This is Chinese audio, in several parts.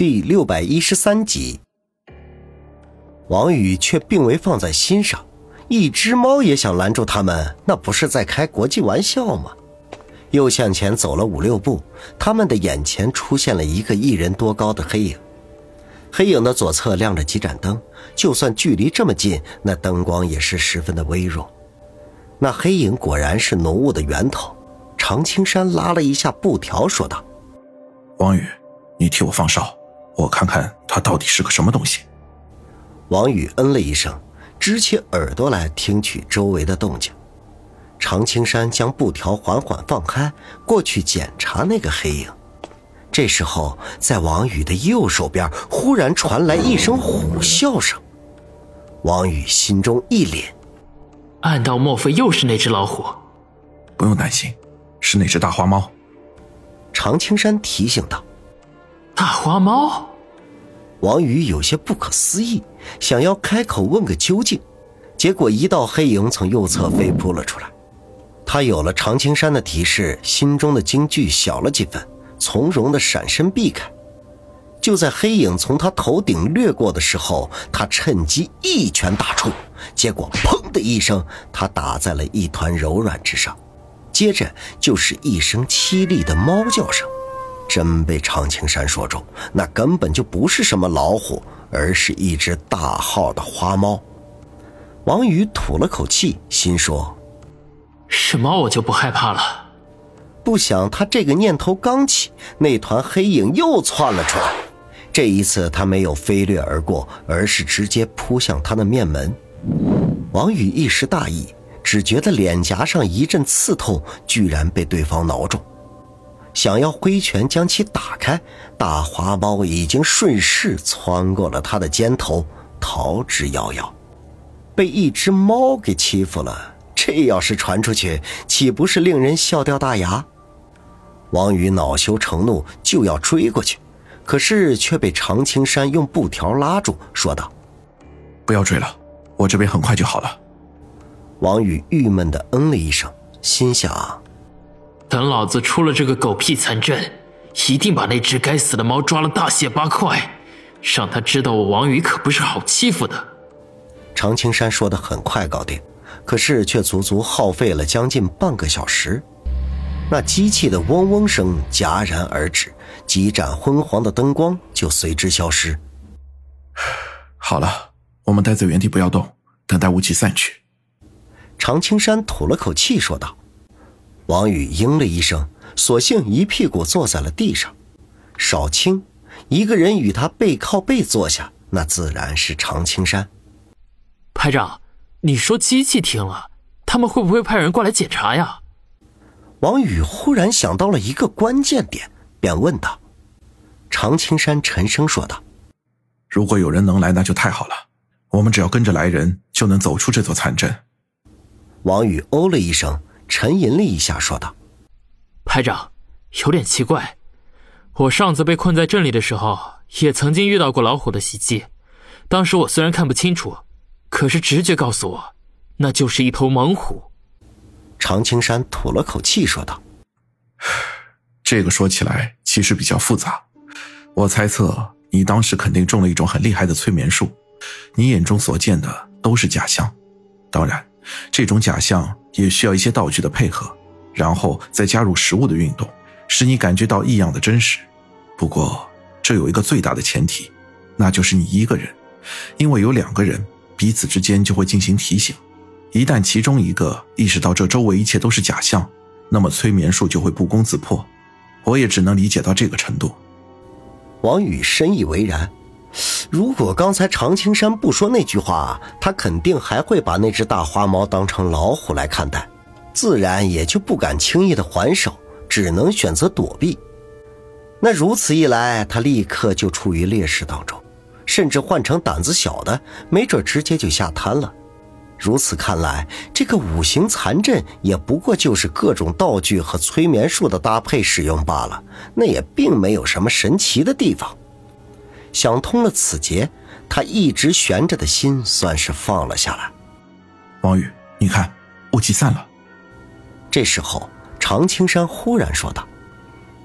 第六百一十三集，王宇却并未放在心上。一只猫也想拦住他们，那不是在开国际玩笑吗？又向前走了五六步，他们的眼前出现了一个一人多高的黑影。黑影的左侧亮着几盏灯，就算距离这么近，那灯光也是十分的微弱。那黑影果然是浓雾的源头。常青山拉了一下布条，说道：“王宇，你替我放哨。”我看看他到底是个什么东西。王宇嗯了一声，支起耳朵来听取周围的动静。常青山将布条缓缓放开，过去检查那个黑影。这时候，在王宇的右手边忽然传来一声虎啸声。王宇心中一凛，暗道莫非又是那只老虎？不用担心，是那只大花猫。常青山提醒道：“大花猫。”王宇有些不可思议，想要开口问个究竟，结果一道黑影从右侧飞扑了出来。他有了常青山的提示，心中的惊惧小了几分，从容的闪身避开。就在黑影从他头顶掠过的时候，他趁机一拳打出，结果砰的一声，他打在了一团柔软之上，接着就是一声凄厉的猫叫声。真被常青山说中，那根本就不是什么老虎，而是一只大号的花猫。王宇吐了口气，心说：“是猫，我就不害怕了。”不想他这个念头刚起，那团黑影又窜了出来。这一次，他没有飞掠而过，而是直接扑向他的面门。王宇一时大意，只觉得脸颊上一阵刺痛，居然被对方挠中。想要挥拳将其打开，大花猫已经顺势窜过了他的肩头，逃之夭夭。被一只猫给欺负了，这要是传出去，岂不是令人笑掉大牙？王宇恼羞成怒，就要追过去，可是却被常青山用布条拉住，说道：“不要追了，我这边很快就好了。”王宇郁闷的嗯了一声，心想。等老子出了这个狗屁残阵，一定把那只该死的猫抓了大卸八块，让他知道我王宇可不是好欺负的。常青山说的很快搞定，可是却足足耗费了将近半个小时。那机器的嗡嗡声戛然而止，几盏昏黄的灯光就随之消失。好了，我们待在原地不要动，等待雾气散去。常青山吐了口气说道。王宇应了一声，索性一屁股坐在了地上。少卿，一个人与他背靠背坐下，那自然是常青山。排长，你说机器停了，他们会不会派人过来检查呀？王宇忽然想到了一个关键点，便问道。常青山沉声说道：“如果有人能来，那就太好了。我们只要跟着来人，就能走出这座残阵。”王宇哦了一声。沉吟了一下，说道：“排长，有点奇怪。我上次被困在镇里的时候，也曾经遇到过老虎的袭击。当时我虽然看不清楚，可是直觉告诉我，那就是一头猛虎。”常青山吐了口气，说道：“这个说起来其实比较复杂。我猜测你当时肯定中了一种很厉害的催眠术，你眼中所见的都是假象。当然，这种假象。”也需要一些道具的配合，然后再加入食物的运动，使你感觉到异样的真实。不过，这有一个最大的前提，那就是你一个人，因为有两个人彼此之间就会进行提醒。一旦其中一个意识到这周围一切都是假象，那么催眠术就会不攻自破。我也只能理解到这个程度。王宇深以为然。如果刚才常青山不说那句话，他肯定还会把那只大花猫当成老虎来看待，自然也就不敢轻易的还手，只能选择躲避。那如此一来，他立刻就处于劣势当中，甚至换成胆子小的，没准直接就下瘫了。如此看来，这个五行残阵也不过就是各种道具和催眠术的搭配使用罢了，那也并没有什么神奇的地方。想通了此劫，他一直悬着的心算是放了下来。王宇，你看，雾气散了。这时候，常青山忽然说道：“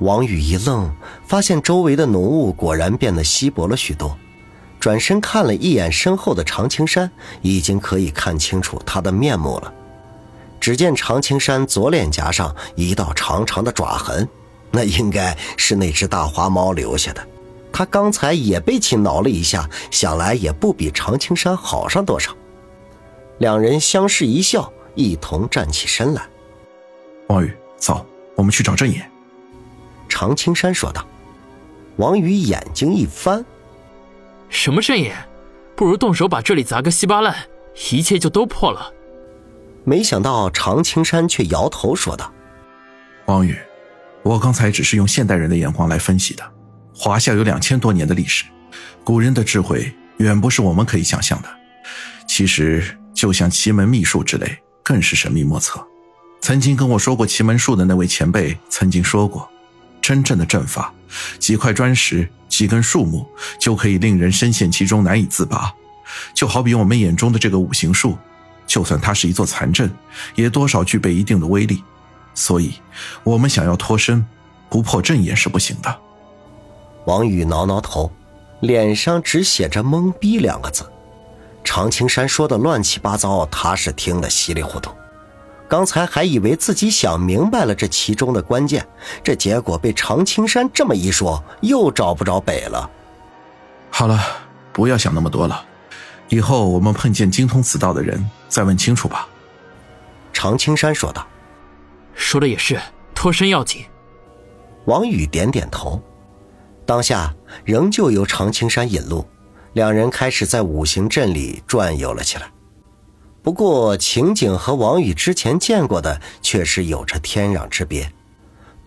王宇一愣，发现周围的浓雾果然变得稀薄了许多。转身看了一眼身后的常青山，已经可以看清楚他的面目了。只见常青山左脸颊上一道长长的爪痕，那应该是那只大花猫留下的。他刚才也被其挠了一下，想来也不比常青山好上多少。两人相视一笑，一同站起身来。王宇，走，我们去找郑野。常青山说道。王宇眼睛一翻：“什么郑野？不如动手把这里砸个稀巴烂，一切就都破了。”没想到常青山却摇头说道：“王宇，我刚才只是用现代人的眼光来分析的。华夏有两千多年的历史，古人的智慧远不是我们可以想象的。其实，就像奇门秘术之类，更是神秘莫测。曾经跟我说过奇门术的那位前辈曾经说过。”真正的阵法，几块砖石、几根树木就可以令人深陷其中难以自拔。就好比我们眼中的这个五行术，就算它是一座残阵，也多少具备一定的威力。所以，我们想要脱身，不破阵也是不行的。王宇挠挠头，脸上只写着“懵逼”两个字。常青山说的乱七八糟，他是听得稀里糊涂。刚才还以为自己想明白了这其中的关键，这结果被常青山这么一说，又找不着北了。好了，不要想那么多了，以后我们碰见精通此道的人，再问清楚吧。常青山说道。说的也是，脱身要紧。王宇点点头。当下仍旧由常青山引路，两人开始在五行阵里转悠了起来。不过情景和王宇之前见过的却是有着天壤之别，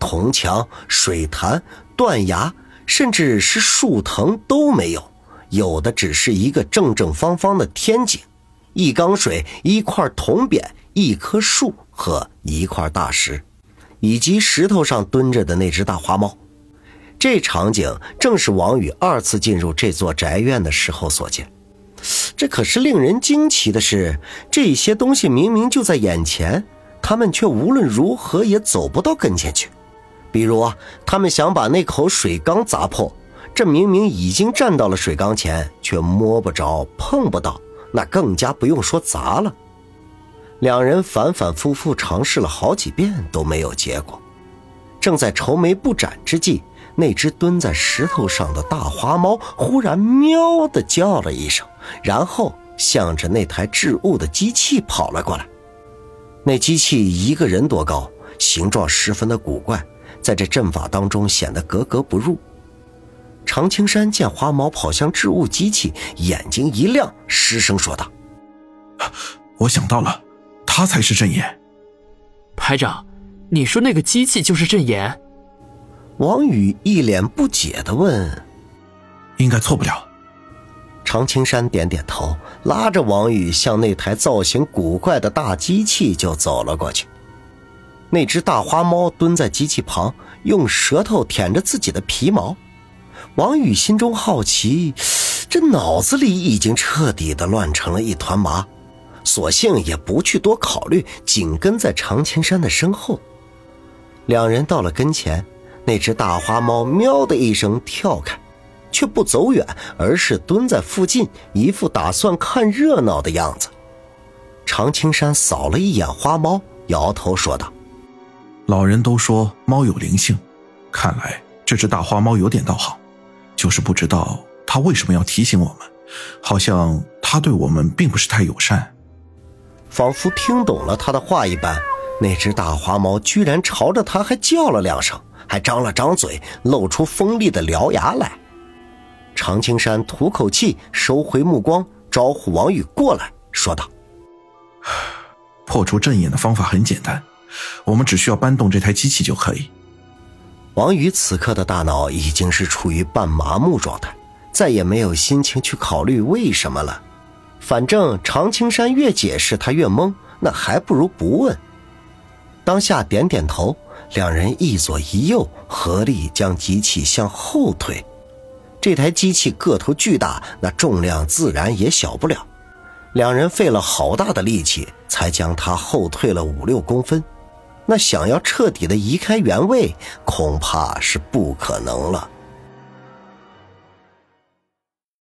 铜墙、水潭、断崖，甚至是树藤都没有，有的只是一个正正方方的天井，一缸水、一块铜匾、一棵树和一块大石，以及石头上蹲着的那只大花猫。这场景正是王宇二次进入这座宅院的时候所见。这可是令人惊奇的是，这些东西明明就在眼前，他们却无论如何也走不到跟前去。比如，他们想把那口水缸砸破，这明明已经站到了水缸前，却摸不着、碰不到，那更加不用说砸了。两人反反复复尝试了好几遍都没有结果，正在愁眉不展之际。那只蹲在石头上的大花猫忽然喵的叫了一声，然后向着那台置物的机器跑了过来。那机器一个人多高，形状十分的古怪，在这阵法当中显得格格不入。常青山见花猫跑向置物机器，眼睛一亮，失声说道：“我想到了，他才是阵眼。”排长，你说那个机器就是阵眼？王宇一脸不解的问：“应该错不了。”常青山点点头，拉着王宇向那台造型古怪的大机器就走了过去。那只大花猫蹲在机器旁，用舌头舔着自己的皮毛。王宇心中好奇，这脑子里已经彻底的乱成了一团麻，索性也不去多考虑，紧跟在常青山的身后。两人到了跟前。那只大花猫喵的一声跳开，却不走远，而是蹲在附近，一副打算看热闹的样子。常青山扫了一眼花猫，摇头说道：“老人都说猫有灵性，看来这只大花猫有点道行，就是不知道它为什么要提醒我们，好像它对我们并不是太友善。”仿佛听懂了他的话一般，那只大花猫居然朝着他还叫了两声。还张了张嘴，露出锋利的獠牙来。常青山吐口气，收回目光，招呼王宇过来，说道：“破除阵眼的方法很简单，我们只需要搬动这台机器就可以。”王宇此刻的大脑已经是处于半麻木状态，再也没有心情去考虑为什么了。反正常青山越解释他越懵，那还不如不问。当下点点头。两人一左一右合力将机器向后推，这台机器个头巨大，那重量自然也小不了。两人费了好大的力气，才将它后退了五六公分。那想要彻底的移开原位，恐怕是不可能了。